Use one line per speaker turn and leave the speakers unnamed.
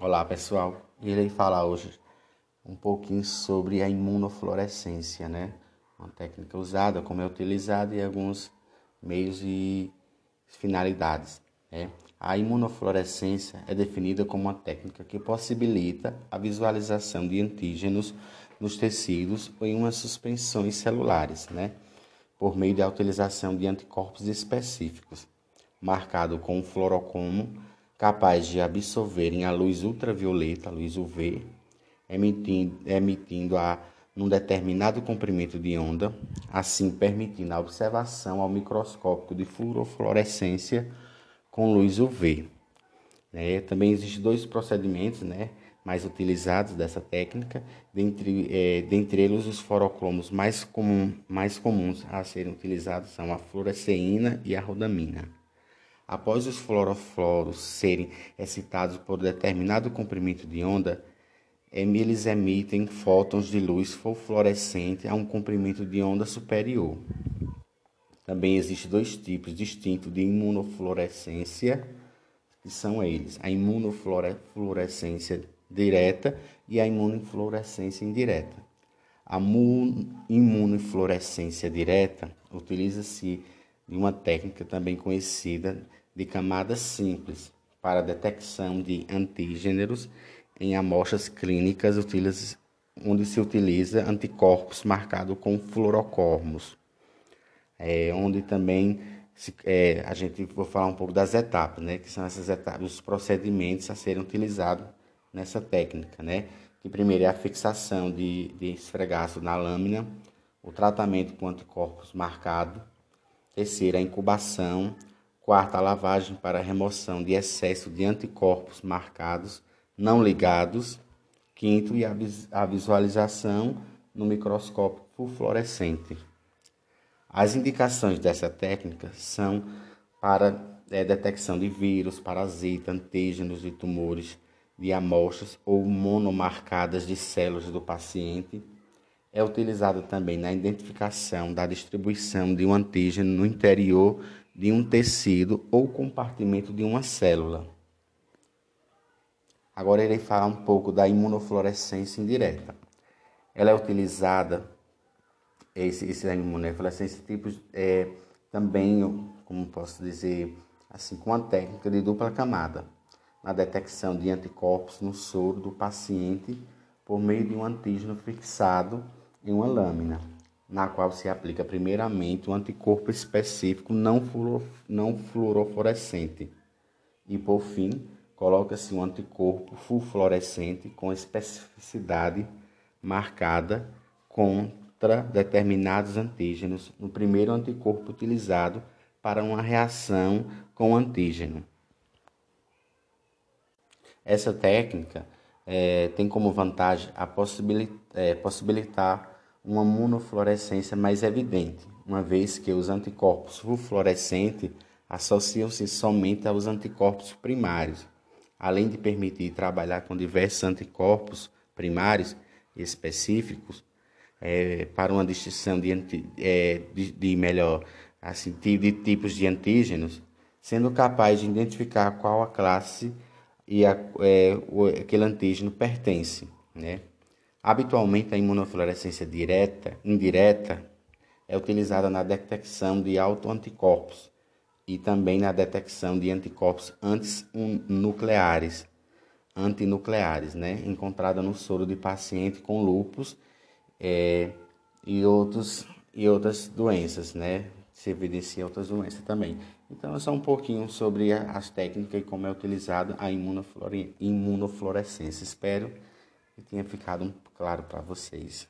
Olá pessoal, irei falar hoje um pouquinho sobre a imunofluorescência, né? Uma técnica usada, como é utilizada e alguns meios e finalidades. Né? A imunofluorescência é definida como uma técnica que possibilita a visualização de antígenos nos tecidos ou em umas suspensões celulares, né? Por meio da utilização de anticorpos específicos, marcado com fluorocomo capaz de absorverem a luz ultravioleta, a luz UV, emitindo, emitindo a num determinado comprimento de onda, assim permitindo a observação ao microscópio de fluorofluorescência com luz UV. É, também existem dois procedimentos né, mais utilizados dessa técnica, dentre, é, dentre eles os fluorocromos mais, comum, mais comuns a serem utilizados são a fluoresceína e a rodamina. Após os fluorofloros serem excitados por determinado comprimento de onda, eles emitem fótons de luz fluorescente a um comprimento de onda superior. Também existem dois tipos distintos de imunofluorescência, que são eles: a imunofluorescência direta e a imunofluorescência indireta. A imunofluorescência direta utiliza-se de uma técnica também conhecida de camadas simples para detecção de antígenos em amostras clínicas onde se utiliza anticorpos marcados com fluorocormos, é, onde também se, é, a gente vou falar um pouco das etapas, né, que são essas etapas, os procedimentos a serem utilizados nessa técnica, né, que primeiro é a fixação de, de esfregaço na lâmina, o tratamento com anticorpos marcado, terceiro a incubação, Quarta, a lavagem para remoção de excesso de anticorpos marcados, não ligados. Quinto, e a visualização no microscópio fluorescente. As indicações dessa técnica são para é, detecção de vírus, parasitas, antígenos de tumores de amostras ou monomarcadas de células do paciente. É utilizada também na identificação da distribuição de um antígeno no interior de um tecido ou compartimento de uma célula. Agora irei falar um pouco da imunofluorescência indireta. Ela é utilizada, esse, esse imunofluorescência tipo, é, também, como posso dizer, assim, com a técnica de dupla camada, na detecção de anticorpos no soro do paciente por meio de um antígeno fixado em uma lâmina na qual se aplica primeiramente um anticorpo específico não, fluor, não fluorofluorescente e, por fim, coloca-se um anticorpo fluorescente com especificidade marcada contra determinados antígenos no primeiro anticorpo utilizado para uma reação com antígeno. Essa técnica é, tem como vantagem a possibilitar, é, possibilitar uma monofluorescência mais evidente, uma vez que os anticorpos fluorescentes associam-se somente aos anticorpos primários, além de permitir trabalhar com diversos anticorpos primários específicos é, para uma distinção de, é, de, de melhor assim, de tipos de antígenos, sendo capaz de identificar qual a classe e a, é, aquele antígeno pertence, né? Habitualmente, a imunofluorescência direta, indireta é utilizada na detecção de autoanticorpos e também na detecção de anticorpos antinucleares, antinucleares, né, encontrada no soro de paciente com lúpus é, e outros e outras doenças, né, se evidencia outras doenças também. Então, é só um pouquinho sobre as técnicas e como é utilizada a imunofluorescência. Espero que tenha ficado claro para vocês.